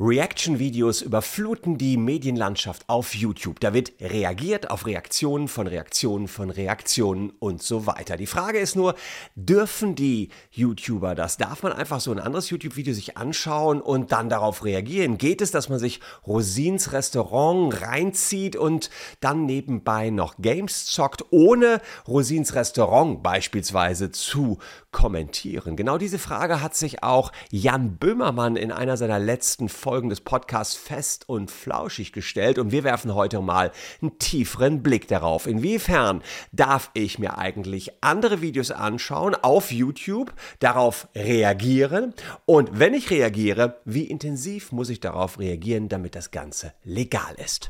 Reaction-Videos überfluten die Medienlandschaft auf YouTube. Da wird reagiert auf Reaktionen von Reaktionen von Reaktionen und so weiter. Die Frage ist nur, dürfen die YouTuber das? Darf man einfach so ein anderes YouTube-Video sich anschauen und dann darauf reagieren? Geht es, dass man sich Rosins Restaurant reinzieht und dann nebenbei noch Games zockt, ohne Rosins Restaurant beispielsweise zu kommentieren? Genau diese Frage hat sich auch Jan Böhmermann in einer seiner letzten Folgen Folgen des Podcasts fest und flauschig gestellt und wir werfen heute mal einen tieferen Blick darauf. Inwiefern darf ich mir eigentlich andere Videos anschauen auf YouTube, darauf reagieren und wenn ich reagiere, wie intensiv muss ich darauf reagieren, damit das Ganze legal ist?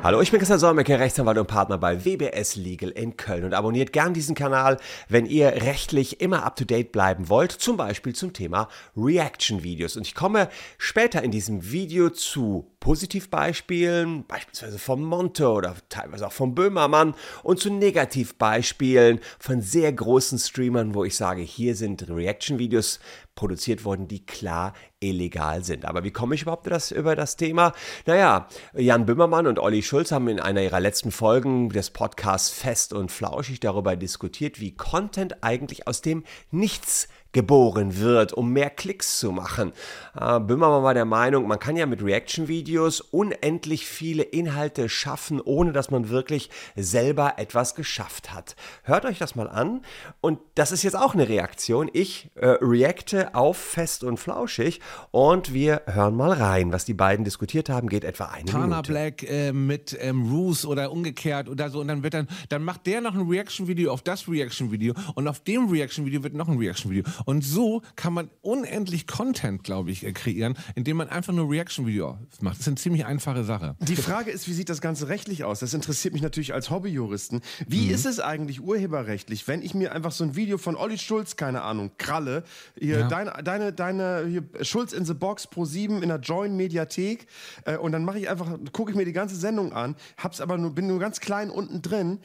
Hallo, ich bin Christian Solmecke, Rechtsanwalt und Partner bei WBS Legal in Köln und abonniert gern diesen Kanal, wenn ihr rechtlich immer up to date bleiben wollt, zum Beispiel zum Thema Reaction-Videos. Und ich komme später in diesem Video zu Positivbeispielen, beispielsweise vom Monte oder teilweise auch vom Böhmermann und zu Negativbeispielen von sehr großen Streamern, wo ich sage, hier sind Reaction-Videos produziert worden, die klar illegal sind. Aber wie komme ich überhaupt das, über das Thema? Naja, Jan Böhmermann und Olli Schulz haben in einer ihrer letzten Folgen des Podcasts Fest und Flauschig darüber diskutiert, wie Content eigentlich aus dem Nichts geboren wird, um mehr Klicks zu machen. Äh, Böhmermann war der Meinung, man kann ja mit Reaction-Videos unendlich viele Inhalte schaffen, ohne dass man wirklich selber etwas geschafft hat. Hört euch das mal an. Und das ist jetzt auch eine Reaktion. Ich äh, reacte auf Fest und Flauschig und wir hören mal rein, was die beiden diskutiert haben. Geht etwa eine Tana Minute. Black äh, mit ähm, Roos oder umgekehrt oder so und dann wird dann, dann macht der noch ein Reaction-Video auf das Reaction-Video und auf dem Reaction-Video wird noch ein Reaction-Video und so kann man unendlich Content, glaube ich, äh, kreieren, indem man einfach nur Reaction-Video macht. Das ist eine ziemlich einfache Sache. Die Frage ist, wie sieht das Ganze rechtlich aus? Das interessiert mich natürlich als Hobbyjuristen. Wie mhm. ist es eigentlich urheberrechtlich, wenn ich mir einfach so ein Video von Olli Schulz, keine Ahnung, kralle, hier ja. deine, deine, deine hier, Schulz in the Box Pro 7 in der Join Mediathek äh, und dann mache ich einfach, gucke ich mir die ganze Sendung an, hab's aber nur, bin nur ganz klein unten drin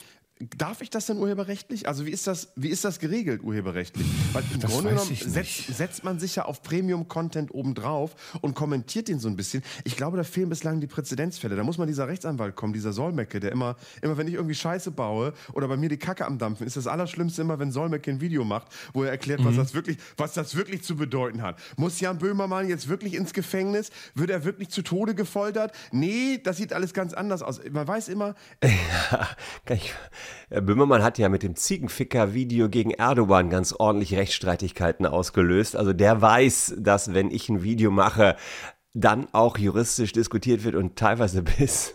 Darf ich das denn urheberrechtlich? Also wie ist das, wie ist das geregelt urheberrechtlich? Weil im das Grunde genommen setzt, setzt, man sich ja auf Premium-Content obendrauf und kommentiert den so ein bisschen. Ich glaube, da fehlen bislang die Präzedenzfälle. Da muss mal dieser Rechtsanwalt kommen, dieser Solmecke, der immer, immer wenn ich irgendwie Scheiße baue oder bei mir die Kacke am Dampfen, ist das Allerschlimmste immer, wenn Solmecke ein Video macht, wo er erklärt, mhm. was, das wirklich, was das wirklich zu bedeuten hat. Muss Jan Böhmermann jetzt wirklich ins Gefängnis? Wird er wirklich zu Tode gefoltert? Nee, das sieht alles ganz anders aus. Man weiß immer. Ja, kann ich Böhmermann hat ja mit dem Ziegenficker-Video gegen Erdogan ganz ordentlich Rechtsstreitigkeiten ausgelöst. Also der weiß, dass wenn ich ein Video mache, dann auch juristisch diskutiert wird und teilweise bis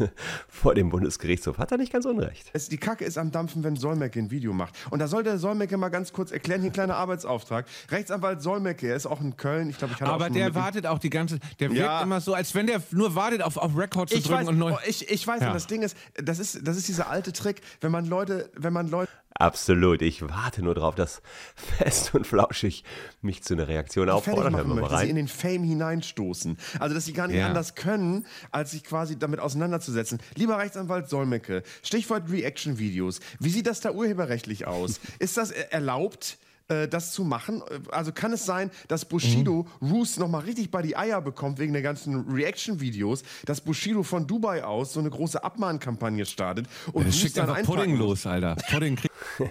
vor dem Bundesgerichtshof. Hat er nicht ganz unrecht. Es, die Kacke ist am Dampfen, wenn Solmecke ein Video macht. Und da soll der Solmecke mal ganz kurz erklären, hier ein kleiner Arbeitsauftrag. Rechtsanwalt Solmecke, er ist auch in Köln. Ich glaube, ich hatte Aber der wartet auch die ganze, der wirkt ja. immer so, als wenn der nur wartet, auf, auf Record zu ich drücken weiß, und neu. Oh, ich, ich weiß, ja. und das Ding ist, das ist, das ist dieser alte Trick, wenn man Leute, wenn man Leute Absolut. Ich warte nur darauf, dass fest und flauschig mich zu einer Reaktion auffordern. Hören wir mal rein. sie in den Fame hineinstoßen. Also, dass sie gar nicht ja. anders können, als sich quasi damit auseinanderzusetzen. Lieber Rechtsanwalt Solmecke, Stichwort Reaction-Videos. Wie sieht das da urheberrechtlich aus? Ist das erlaubt? Äh, das zu machen. Also kann es sein, dass Bushido mhm. Roos nochmal richtig bei die Eier bekommt wegen der ganzen Reaction-Videos, dass Bushido von Dubai aus so eine große Abmahnkampagne startet und ja, schickt dann Pudding los, Alter. Pudding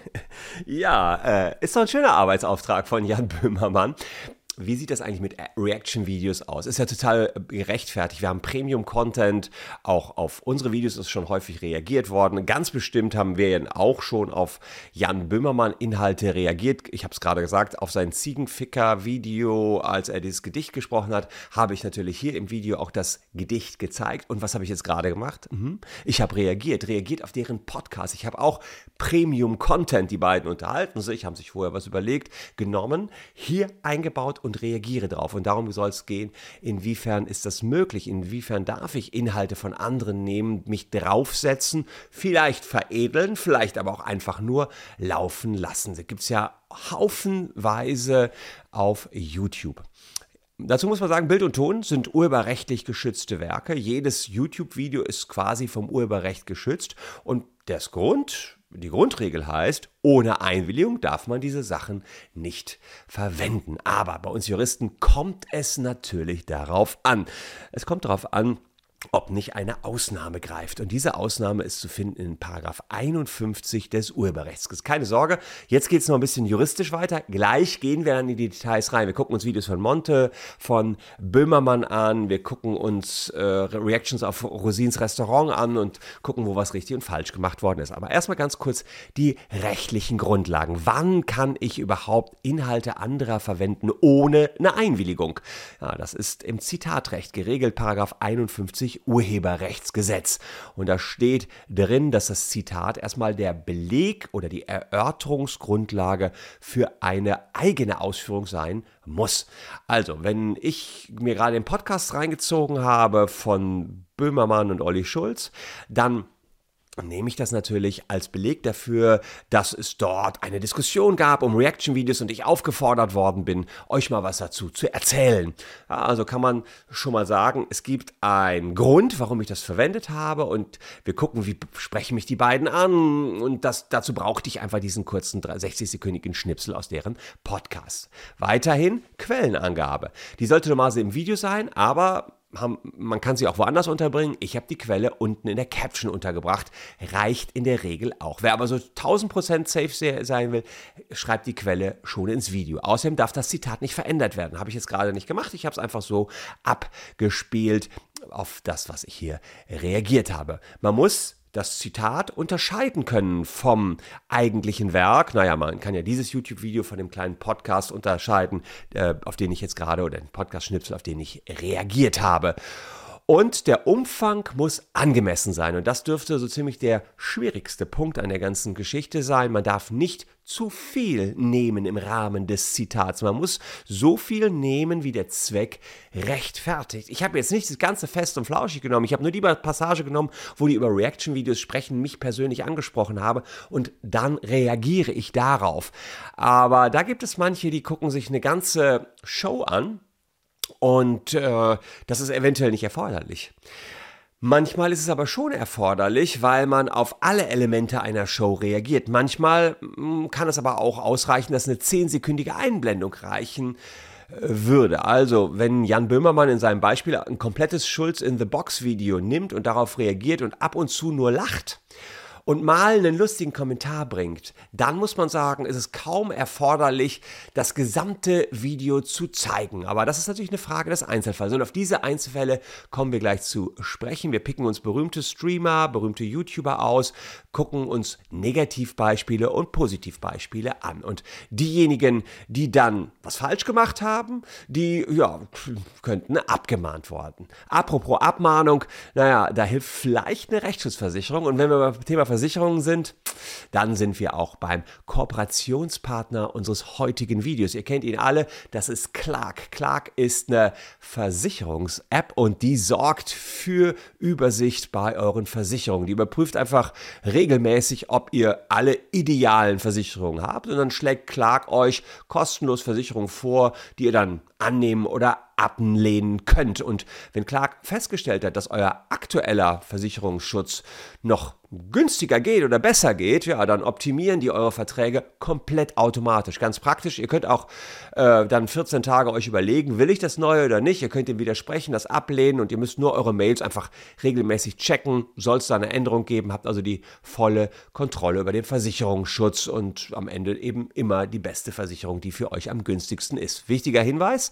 ja, äh, ist doch ein schöner Arbeitsauftrag von Jan Böhmermann. Wie sieht das eigentlich mit Reaction-Videos aus? Ist ja total gerechtfertigt. Wir haben Premium-Content. Auch auf unsere Videos ist schon häufig reagiert worden. Ganz bestimmt haben wir auch schon auf Jan Böhmermann-Inhalte reagiert. Ich habe es gerade gesagt, auf sein Ziegenficker-Video, als er dieses Gedicht gesprochen hat, habe ich natürlich hier im Video auch das Gedicht gezeigt. Und was habe ich jetzt gerade gemacht? Mhm. Ich habe reagiert, reagiert auf deren Podcast. Ich habe auch Premium-Content, die beiden unterhalten sich, haben sich vorher was überlegt, genommen, hier eingebaut und reagiere drauf. Und darum soll es gehen, inwiefern ist das möglich, inwiefern darf ich Inhalte von anderen nehmen, mich draufsetzen, vielleicht veredeln, vielleicht aber auch einfach nur laufen lassen. Da gibt es ja haufenweise auf YouTube. Dazu muss man sagen, Bild und Ton sind urheberrechtlich geschützte Werke. Jedes YouTube-Video ist quasi vom Urheberrecht geschützt. Und das Grund, die Grundregel heißt, ohne Einwilligung darf man diese Sachen nicht verwenden. Aber bei uns Juristen kommt es natürlich darauf an. Es kommt darauf an, ob nicht eine Ausnahme greift. Und diese Ausnahme ist zu finden in Paragraph 51 des Urheberrechts. Keine Sorge, jetzt geht es noch ein bisschen juristisch weiter. Gleich gehen wir dann in die Details rein. Wir gucken uns Videos von Monte, von Böhmermann an, wir gucken uns äh, Reactions auf Rosins Restaurant an und gucken, wo was richtig und falsch gemacht worden ist. Aber erstmal ganz kurz die rechtlichen Grundlagen. Wann kann ich überhaupt Inhalte anderer verwenden ohne eine Einwilligung? Ja, das ist im Zitatrecht geregelt, Paragraph 51 Urheberrechtsgesetz. Und da steht drin, dass das Zitat erstmal der Beleg oder die Erörterungsgrundlage für eine eigene Ausführung sein muss. Also, wenn ich mir gerade den Podcast reingezogen habe von Böhmermann und Olli Schulz, dann nehme ich das natürlich als Beleg dafür, dass es dort eine Diskussion gab um Reaction-Videos und ich aufgefordert worden bin, euch mal was dazu zu erzählen. Ja, also kann man schon mal sagen, es gibt einen Grund, warum ich das verwendet habe und wir gucken, wie sprechen mich die beiden an und das, dazu brauchte ich einfach diesen kurzen 60-sekündigen Schnipsel aus deren Podcast. Weiterhin Quellenangabe. Die sollte normalerweise im Video sein, aber haben, man kann sie auch woanders unterbringen. Ich habe die Quelle unten in der Caption untergebracht. Reicht in der Regel auch. Wer aber so 1000% safe sein will, schreibt die Quelle schon ins Video. Außerdem darf das Zitat nicht verändert werden. Habe ich jetzt gerade nicht gemacht. Ich habe es einfach so abgespielt auf das, was ich hier reagiert habe. Man muss das Zitat unterscheiden können vom eigentlichen Werk. Naja, man kann ja dieses YouTube-Video von dem kleinen Podcast unterscheiden, äh, auf den ich jetzt gerade, oder den Podcast-Schnipsel, auf den ich reagiert habe. Und der Umfang muss angemessen sein. Und das dürfte so ziemlich der schwierigste Punkt an der ganzen Geschichte sein. Man darf nicht zu viel nehmen im Rahmen des Zitats. Man muss so viel nehmen, wie der Zweck rechtfertigt. Ich habe jetzt nicht das ganze fest und flauschig genommen. Ich habe nur die Passage genommen, wo die über Reaction-Videos sprechen, mich persönlich angesprochen habe und dann reagiere ich darauf. Aber da gibt es manche, die gucken sich eine ganze Show an und äh, das ist eventuell nicht erforderlich. Manchmal ist es aber schon erforderlich, weil man auf alle Elemente einer Show reagiert. Manchmal mm, kann es aber auch ausreichen, dass eine zehnsekündige Einblendung reichen äh, würde. Also, wenn Jan Böhmermann in seinem Beispiel ein komplettes Schulz in the Box Video nimmt und darauf reagiert und ab und zu nur lacht, und mal einen lustigen Kommentar bringt, dann muss man sagen, ist es kaum erforderlich, das gesamte Video zu zeigen. Aber das ist natürlich eine Frage des Einzelfalls. Und auf diese Einzelfälle kommen wir gleich zu sprechen. Wir picken uns berühmte Streamer, berühmte YouTuber aus, gucken uns Negativbeispiele und Positivbeispiele an. Und diejenigen, die dann was falsch gemacht haben, die ja, könnten abgemahnt worden. Apropos Abmahnung, naja, da hilft vielleicht eine Rechtsschutzversicherung. Und wenn wir beim Thema Versicherung Versicherungen sind, dann sind wir auch beim Kooperationspartner unseres heutigen Videos. Ihr kennt ihn alle, das ist Clark. Clark ist eine Versicherungs-App und die sorgt für Übersicht bei euren Versicherungen. Die überprüft einfach regelmäßig, ob ihr alle idealen Versicherungen habt und dann schlägt Clark euch kostenlos Versicherungen vor, die ihr dann annehmen oder ablehnen könnt. Und wenn Clark festgestellt hat, dass euer aktueller Versicherungsschutz noch günstiger geht oder besser geht, ja, dann optimieren die eure Verträge komplett automatisch. Ganz praktisch. Ihr könnt auch äh, dann 14 Tage euch überlegen, will ich das neue oder nicht. Ihr könnt dem widersprechen, das ablehnen und ihr müsst nur eure Mails einfach regelmäßig checken. Soll es da eine Änderung geben, habt also die volle Kontrolle über den Versicherungsschutz und am Ende eben immer die beste Versicherung, die für euch am günstigsten ist. Wichtiger Hinweis,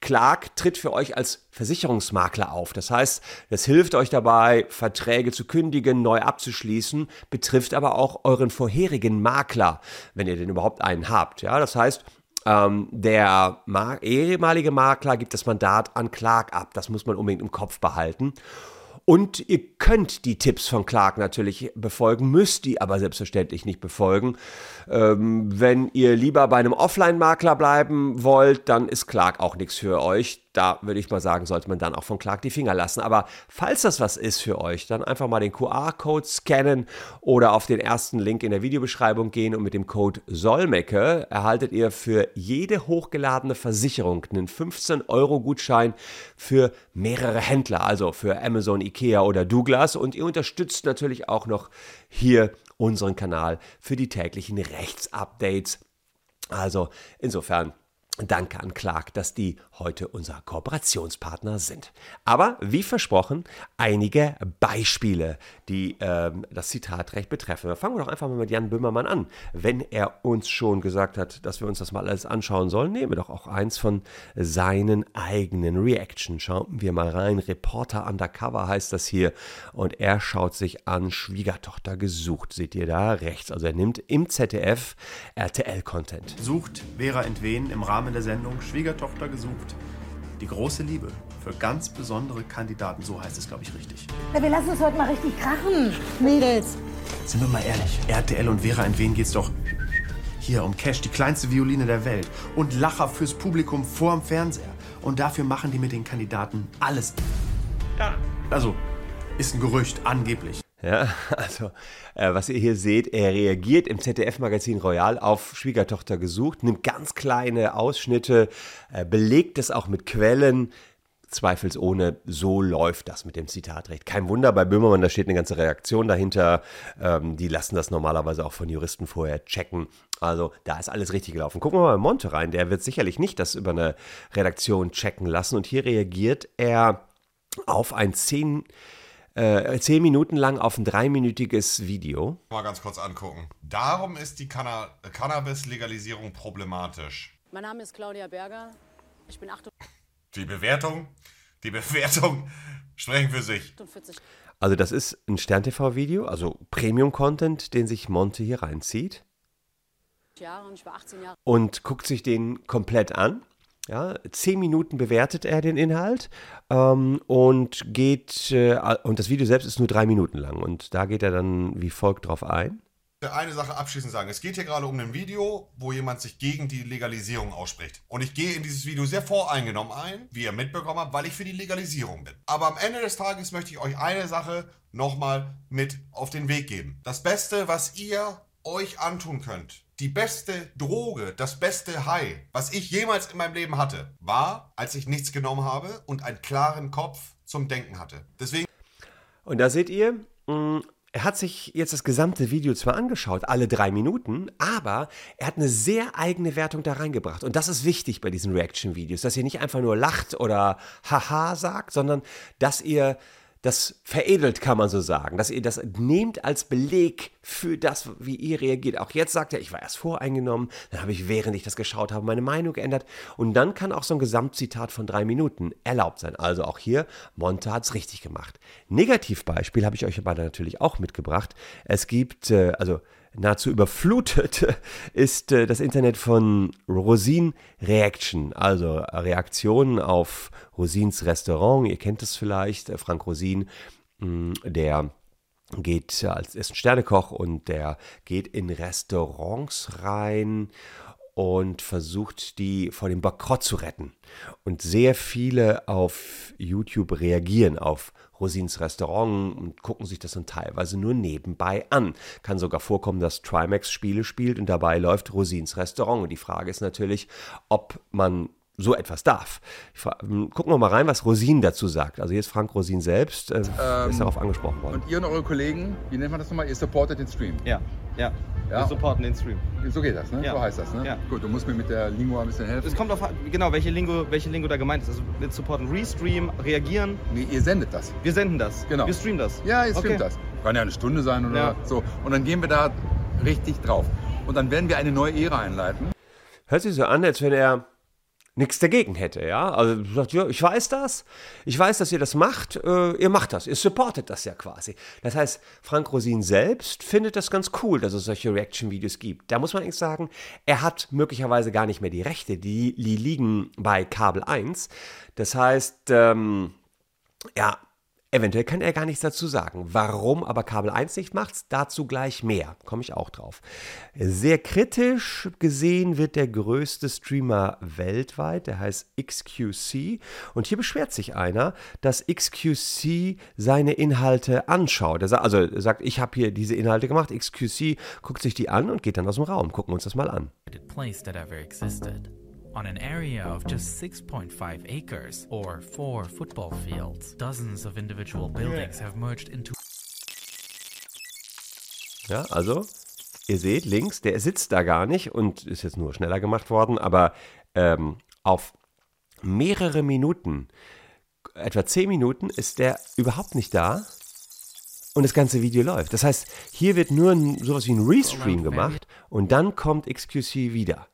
Clark tritt für euch als Versicherungsmakler auf. Das heißt, das hilft euch dabei, Verträge zu kündigen, neu abzuschließen, betrifft aber auch euren vorherigen Makler, wenn ihr den überhaupt einen habt. Ja, das heißt, ähm, der ehemalige Makler gibt das Mandat an Clark ab. Das muss man unbedingt im Kopf behalten. Und ihr könnt die Tipps von Clark natürlich befolgen, müsst die aber selbstverständlich nicht befolgen. Ähm, wenn ihr lieber bei einem Offline-Makler bleiben wollt, dann ist Clark auch nichts für euch da würde ich mal sagen, sollte man dann auch von Clark die Finger lassen. Aber falls das was ist für euch, dann einfach mal den QR-Code scannen oder auf den ersten Link in der Videobeschreibung gehen und mit dem Code Solmecke erhaltet ihr für jede hochgeladene Versicherung einen 15-Euro-Gutschein für mehrere Händler, also für Amazon, Ikea oder Douglas. Und ihr unterstützt natürlich auch noch hier unseren Kanal für die täglichen Rechtsupdates. Also insofern Danke an Clark, dass die heute unser Kooperationspartner sind. Aber wie versprochen, einige Beispiele, die ähm, das Zitatrecht betreffen. Fangen wir doch einfach mal mit Jan Böhmermann an. Wenn er uns schon gesagt hat, dass wir uns das mal alles anschauen sollen, nehmen wir doch auch eins von seinen eigenen Reaction. Schauen wir mal rein. Reporter Undercover heißt das hier. Und er schaut sich an, Schwiegertochter gesucht. Seht ihr da rechts? Also er nimmt im ZDF RTL-Content. Sucht Vera Entwen im Rahmen Rahmen der Sendung Schwiegertochter gesucht. Die große Liebe für ganz besondere Kandidaten, so heißt es, glaube ich, richtig. Ja, wir lassen uns heute mal richtig krachen, Mädels. Sind wir mal ehrlich, RTL und Vera, in wen geht's doch hier um Cash, die kleinste Violine der Welt und Lacher fürs Publikum vorm Fernseher. Und dafür machen die mit den Kandidaten alles. Ja. Also, ist ein Gerücht, angeblich. Ja, also äh, was ihr hier seht, er reagiert im ZDF-Magazin Royal auf Schwiegertochter gesucht, nimmt ganz kleine Ausschnitte, äh, belegt es auch mit Quellen. Zweifelsohne, so läuft das mit dem Zitatrecht. Kein Wunder, bei Böhmermann, da steht eine ganze Reaktion dahinter. Ähm, die lassen das normalerweise auch von Juristen vorher checken. Also da ist alles richtig gelaufen. Gucken wir mal bei Monte rein. Der wird sicherlich nicht das über eine Redaktion checken lassen. Und hier reagiert er auf ein 10 äh, zehn Minuten lang auf ein dreiminütiges Video. Mal ganz kurz angucken. Darum ist die Canna Cannabis-Legalisierung problematisch. Mein Name ist Claudia Berger. Ich bin 48. Die Bewertung, die Bewertung sprechen für sich. Also das ist ein Stern-TV-Video, also Premium-Content, den sich Monte hier reinzieht. Jahre und ich war 18 Jahre. Und guckt sich den komplett an. Ja, zehn Minuten bewertet er den Inhalt ähm, und geht, äh, und das Video selbst ist nur drei Minuten lang und da geht er dann wie folgt drauf ein. Eine Sache abschließend sagen. Es geht hier gerade um ein Video, wo jemand sich gegen die Legalisierung ausspricht. Und ich gehe in dieses Video sehr voreingenommen ein, wie ihr mitbekommen habt, weil ich für die Legalisierung bin. Aber am Ende des Tages möchte ich euch eine Sache nochmal mit auf den Weg geben. Das Beste, was ihr euch antun könnt, die beste Droge, das beste High, was ich jemals in meinem Leben hatte, war, als ich nichts genommen habe und einen klaren Kopf zum Denken hatte. Deswegen. Und da seht ihr, mm, er hat sich jetzt das gesamte Video zwar angeschaut, alle drei Minuten, aber er hat eine sehr eigene Wertung da reingebracht. Und das ist wichtig bei diesen Reaction-Videos, dass ihr nicht einfach nur lacht oder haha sagt, sondern dass ihr das veredelt, kann man so sagen, dass ihr das nehmt als Beleg für das, wie ihr reagiert. Auch jetzt sagt er, ich war erst voreingenommen, dann habe ich, während ich das geschaut habe, meine Meinung geändert. Und dann kann auch so ein Gesamtzitat von drei Minuten erlaubt sein. Also auch hier, Monte hat es richtig gemacht. Negativbeispiel habe ich euch aber natürlich auch mitgebracht. Es gibt, äh, also nahezu überflutet ist äh, das Internet von Rosin Reaction, also Reaktionen auf Rosins Restaurant. Ihr kennt es vielleicht, äh, Frank Rosin, mm, der geht als ist ein Sternekoch und der geht in Restaurants rein und versucht, die vor dem Bankrott zu retten. Und sehr viele auf YouTube reagieren auf Rosins Restaurant und gucken sich das dann teilweise nur nebenbei an. Kann sogar vorkommen, dass Trimax Spiele spielt und dabei läuft Rosins Restaurant. Und die Frage ist natürlich, ob man so etwas darf. Hm, gucken wir mal rein, was Rosin dazu sagt. Also hier ist Frank Rosin selbst, äh, ähm, ist darauf angesprochen worden. Und ihr und eure Kollegen, wie nennt man das nochmal? Ihr supportet den Stream. Ja, ja. Ja. Wir supporten den Stream. So geht das, ne? Ja. So heißt das, ne? Ja. Gut, du musst mir mit der Lingua ein bisschen helfen. Es kommt auf, genau, welche Lingo, welche Lingo da gemeint ist. Also mit supporten, restream, reagieren. Nee, ihr sendet das. Wir senden das. Genau. Wir streamen das. Ja, ihr streamt okay. das. Kann ja eine Stunde sein oder ja. so. Und dann gehen wir da richtig drauf. Und dann werden wir eine neue Ära einleiten. Hört sich so an, als wenn er nichts dagegen hätte, ja. Also sagt, ja, ich weiß das, ich weiß, dass ihr das macht, äh, ihr macht das, ihr supportet das ja quasi. Das heißt, Frank Rosin selbst findet das ganz cool, dass es solche Reaction-Videos gibt. Da muss man eigentlich sagen, er hat möglicherweise gar nicht mehr die Rechte, die, die liegen bei Kabel 1. Das heißt, ähm, ja, Eventuell kann er gar nichts dazu sagen. Warum aber Kabel 1 nicht macht, dazu gleich mehr. Komme ich auch drauf. Sehr kritisch gesehen wird der größte Streamer weltweit, der heißt XQC. Und hier beschwert sich einer, dass XQC seine Inhalte anschaut. Also sagt, ich habe hier diese Inhalte gemacht. XQC guckt sich die an und geht dann aus dem Raum. Gucken wir uns das mal an. Place that ever existed. On an area of just 6.5 acres, or four football fields, dozens of individual buildings have merged into. Ja, also, ihr seht links, der sitzt da gar nicht und ist jetzt nur schneller gemacht worden, aber ähm, auf mehrere Minuten, etwa 10 Minuten, ist der überhaupt nicht da und das ganze Video läuft. Das heißt, hier wird nur ein, sowas wie ein Restream gemacht und dann kommt XQC wieder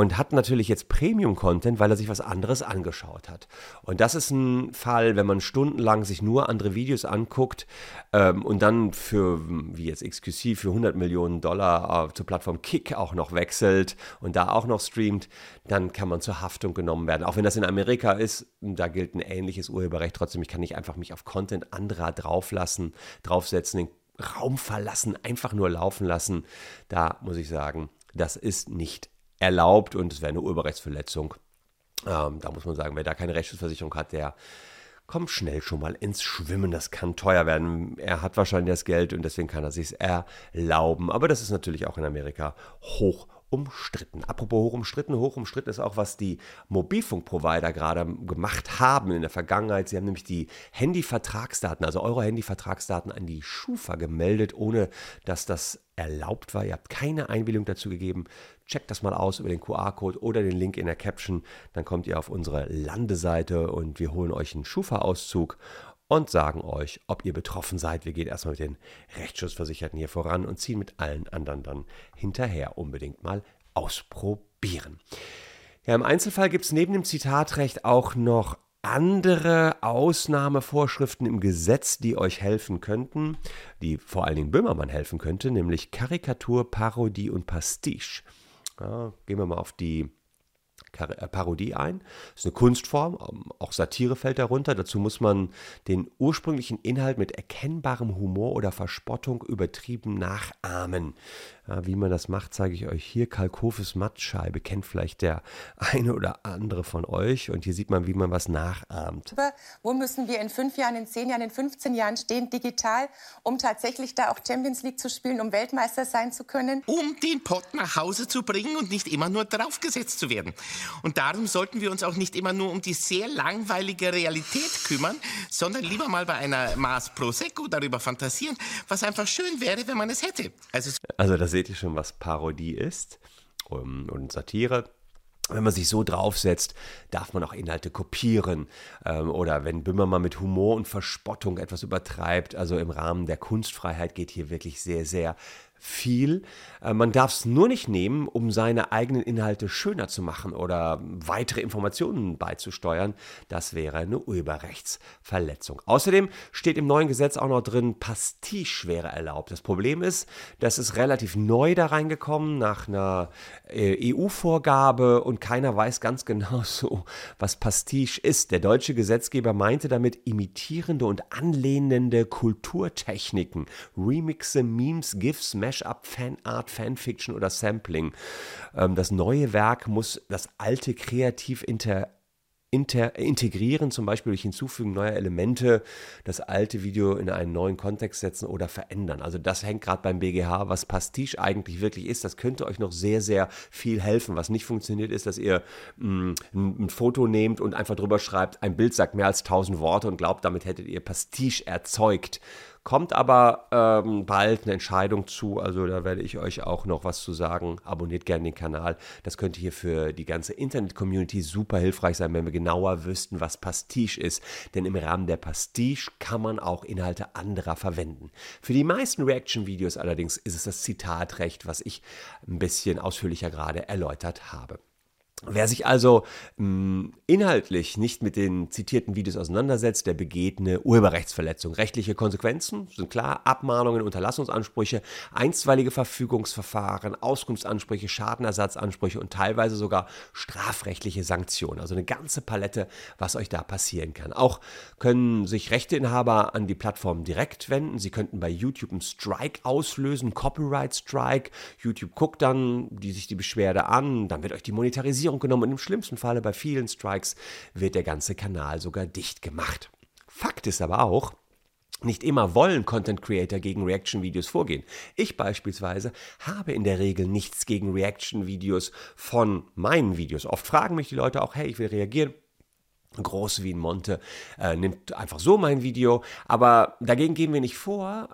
und hat natürlich jetzt Premium-Content, weil er sich was anderes angeschaut hat. Und das ist ein Fall, wenn man stundenlang sich nur andere Videos anguckt ähm, und dann für, wie jetzt XQC, für 100 Millionen Dollar äh, zur Plattform Kick auch noch wechselt und da auch noch streamt, dann kann man zur Haftung genommen werden. Auch wenn das in Amerika ist, da gilt ein ähnliches Urheberrecht. Trotzdem, ich kann nicht einfach mich auf Content anderer drauflassen, draufsetzen, den Raum verlassen, einfach nur laufen lassen. Da muss ich sagen, das ist nicht erlaubt und es wäre eine Urheberrechtsverletzung. Ähm, da muss man sagen, wer da keine Rechtsschutzversicherung hat, der kommt schnell schon mal ins Schwimmen. Das kann teuer werden. Er hat wahrscheinlich das Geld und deswegen kann er sich erlauben. Aber das ist natürlich auch in Amerika hoch umstritten. Apropos hoch umstritten, hoch umstritten ist auch, was die Mobilfunkprovider gerade gemacht haben in der Vergangenheit. Sie haben nämlich die Handyvertragsdaten, also eure Handyvertragsdaten an die Schufa gemeldet, ohne dass das erlaubt war. Ihr habt keine Einwilligung dazu gegeben. Checkt das mal aus über den QR-Code oder den Link in der Caption. Dann kommt ihr auf unsere Landeseite und wir holen euch einen Schufa-Auszug und sagen euch, ob ihr betroffen seid. Wir gehen erstmal mit den Rechtsschutzversicherten hier voran und ziehen mit allen anderen dann hinterher. Unbedingt mal ausprobieren. Ja, im Einzelfall gibt es neben dem Zitatrecht auch noch andere Ausnahmevorschriften im Gesetz, die euch helfen könnten, die vor allen Dingen Böhmermann helfen könnte, nämlich Karikatur, Parodie und Pastiche. Ja, gehen wir mal auf die Parodie ein. Das ist eine Kunstform, ähm, auch Satire fällt darunter. Dazu muss man den ursprünglichen Inhalt mit erkennbarem Humor oder Verspottung übertrieben nachahmen. Ja, wie man das macht, zeige ich euch hier. Kalkofes Mattscheibe kennt vielleicht der eine oder andere von euch. Und hier sieht man, wie man was nachahmt. Wo müssen wir in fünf Jahren, in zehn Jahren, in 15 Jahren stehen, digital, um tatsächlich da auch Champions League zu spielen, um Weltmeister sein zu können? Um den Pott nach Hause zu bringen und nicht immer nur draufgesetzt zu werden. Und darum sollten wir uns auch nicht immer nur um die sehr langweilige Realität kümmern, sondern lieber mal bei einer Maß Prosecco darüber fantasieren, was einfach schön wäre, wenn man es hätte. Also, also da seht ihr schon, was Parodie ist und Satire wenn man sich so draufsetzt, darf man auch Inhalte kopieren. Ähm, oder wenn Böhmermann mit Humor und Verspottung etwas übertreibt, also im Rahmen der Kunstfreiheit geht hier wirklich sehr, sehr viel. Äh, man darf es nur nicht nehmen, um seine eigenen Inhalte schöner zu machen oder weitere Informationen beizusteuern. Das wäre eine Urheberrechtsverletzung. Außerdem steht im neuen Gesetz auch noch drin, Pastiche wäre erlaubt. Das Problem ist, das ist relativ neu da reingekommen nach einer äh, EU-Vorgabe und keiner weiß ganz genau so, was Pastiche ist. Der deutsche Gesetzgeber meinte damit imitierende und anlehnende Kulturtechniken, Remixe, Memes, GIFs, Mashup, Fanart, Fanfiction oder Sampling. Ähm, das neue Werk muss das alte kreativ inter Inter integrieren, zum Beispiel durch Hinzufügen neuer Elemente, das alte Video in einen neuen Kontext setzen oder verändern. Also das hängt gerade beim BGH, was Pastiche eigentlich wirklich ist. Das könnte euch noch sehr, sehr viel helfen. Was nicht funktioniert, ist, dass ihr mh, mm, ein, Foto nehmt und einfach drüber schreibt, ein Bild sagt mehr als 1000 Worte und glaubt, damit hättet ihr Pastiche erzeugt. Kommt aber ähm, bald eine Entscheidung zu, also da werde ich euch auch noch was zu sagen. Abonniert gerne den Kanal. Das könnte hier für die ganze Internet-Community super hilfreich sein, wenn wir genauer wüssten, was Pastiche ist. Denn im Rahmen der Pastiche kann man auch Inhalte anderer verwenden. Für die meisten Reaction-Videos allerdings ist es das Zitatrecht, was ich ein bisschen ausführlicher gerade erläutert habe. Wer sich also mh, inhaltlich nicht mit den zitierten Videos auseinandersetzt, der begeht eine Urheberrechtsverletzung. Rechtliche Konsequenzen sind klar, Abmahnungen, Unterlassungsansprüche, einstweilige Verfügungsverfahren, Auskunftsansprüche, Schadenersatzansprüche und teilweise sogar strafrechtliche Sanktionen. Also eine ganze Palette, was euch da passieren kann. Auch können sich Rechteinhaber an die Plattform direkt wenden. Sie könnten bei YouTube einen Strike auslösen, Copyright Strike. YouTube guckt dann die, sich die Beschwerde an, dann wird euch die Monetarisierung genommen und im schlimmsten Falle bei vielen Strikes wird der ganze Kanal sogar dicht gemacht. Fakt ist aber auch, nicht immer wollen Content Creator gegen Reaction-Videos vorgehen. Ich beispielsweise habe in der Regel nichts gegen Reaction-Videos von meinen Videos. Oft fragen mich die Leute auch, hey, ich will reagieren. Groß wie ein Monte äh, nimmt einfach so mein Video, aber dagegen gehen wir nicht vor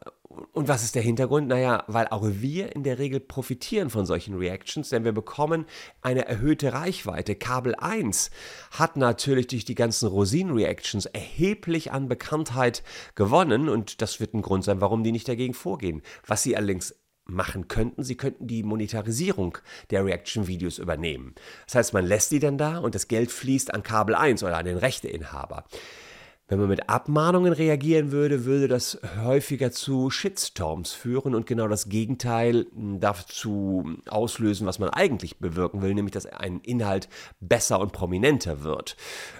und was ist der Hintergrund? Naja, weil auch wir in der Regel profitieren von solchen Reactions, denn wir bekommen eine erhöhte Reichweite. Kabel 1 hat natürlich durch die ganzen Rosinen-Reactions erheblich an Bekanntheit gewonnen und das wird ein Grund sein, warum die nicht dagegen vorgehen. Was sie allerdings machen könnten, sie könnten die Monetarisierung der Reaction-Videos übernehmen. Das heißt, man lässt die dann da und das Geld fließt an Kabel 1 oder an den Rechteinhaber. Wenn man mit Abmahnungen reagieren würde, würde das häufiger zu Shitstorms führen und genau das Gegenteil dazu auslösen, was man eigentlich bewirken will, nämlich dass ein Inhalt besser und prominenter wird.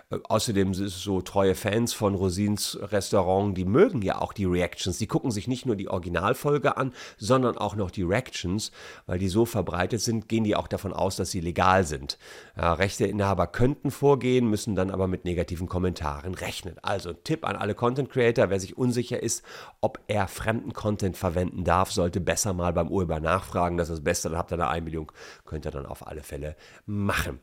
Außerdem sind es so treue Fans von Rosins Restaurant, die mögen ja auch die Reactions. Die gucken sich nicht nur die Originalfolge an, sondern auch noch die Reactions, weil die so verbreitet sind, gehen die auch davon aus, dass sie legal sind. Ja, Rechteinhaber könnten vorgehen, müssen dann aber mit negativen Kommentaren rechnen. Also Tipp an alle Content Creator, wer sich unsicher ist, ob er fremden Content verwenden darf, sollte besser mal beim Urheber nachfragen. Das ist das Beste, dann habt ihr eine Einmillion, könnt ihr dann auf alle Fälle machen.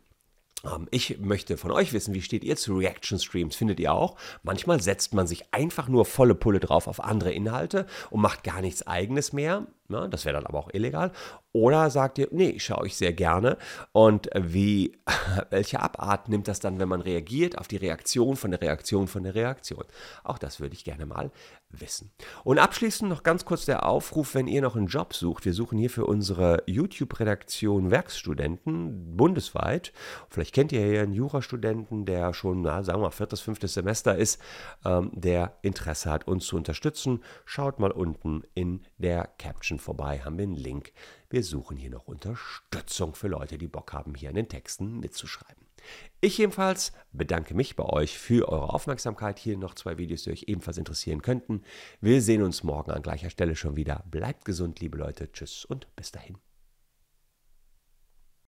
Ähm, ich möchte von euch wissen, wie steht ihr zu Reaction Streams? Findet ihr auch? Manchmal setzt man sich einfach nur volle Pulle drauf auf andere Inhalte und macht gar nichts eigenes mehr. Na, das wäre dann aber auch illegal. Oder sagt ihr, nee, ich schaue ich sehr gerne. Und wie, welche Abart nimmt das dann, wenn man reagiert auf die Reaktion von der Reaktion von der Reaktion? Auch das würde ich gerne mal wissen. Und abschließend noch ganz kurz der Aufruf, wenn ihr noch einen Job sucht. Wir suchen hier für unsere YouTube-Redaktion Werkstudenten bundesweit. Vielleicht kennt ihr hier einen Jurastudenten, der schon, na, sagen wir mal, viertes, fünftes Semester ist, ähm, der Interesse hat, uns zu unterstützen. Schaut mal unten in der Caption vorbei, haben wir einen Link. Wir suchen hier noch Unterstützung für Leute, die Bock haben, hier an den Texten mitzuschreiben. Ich jedenfalls bedanke mich bei euch für eure Aufmerksamkeit. Hier noch zwei Videos, die euch ebenfalls interessieren könnten. Wir sehen uns morgen an gleicher Stelle schon wieder. Bleibt gesund, liebe Leute. Tschüss und bis dahin.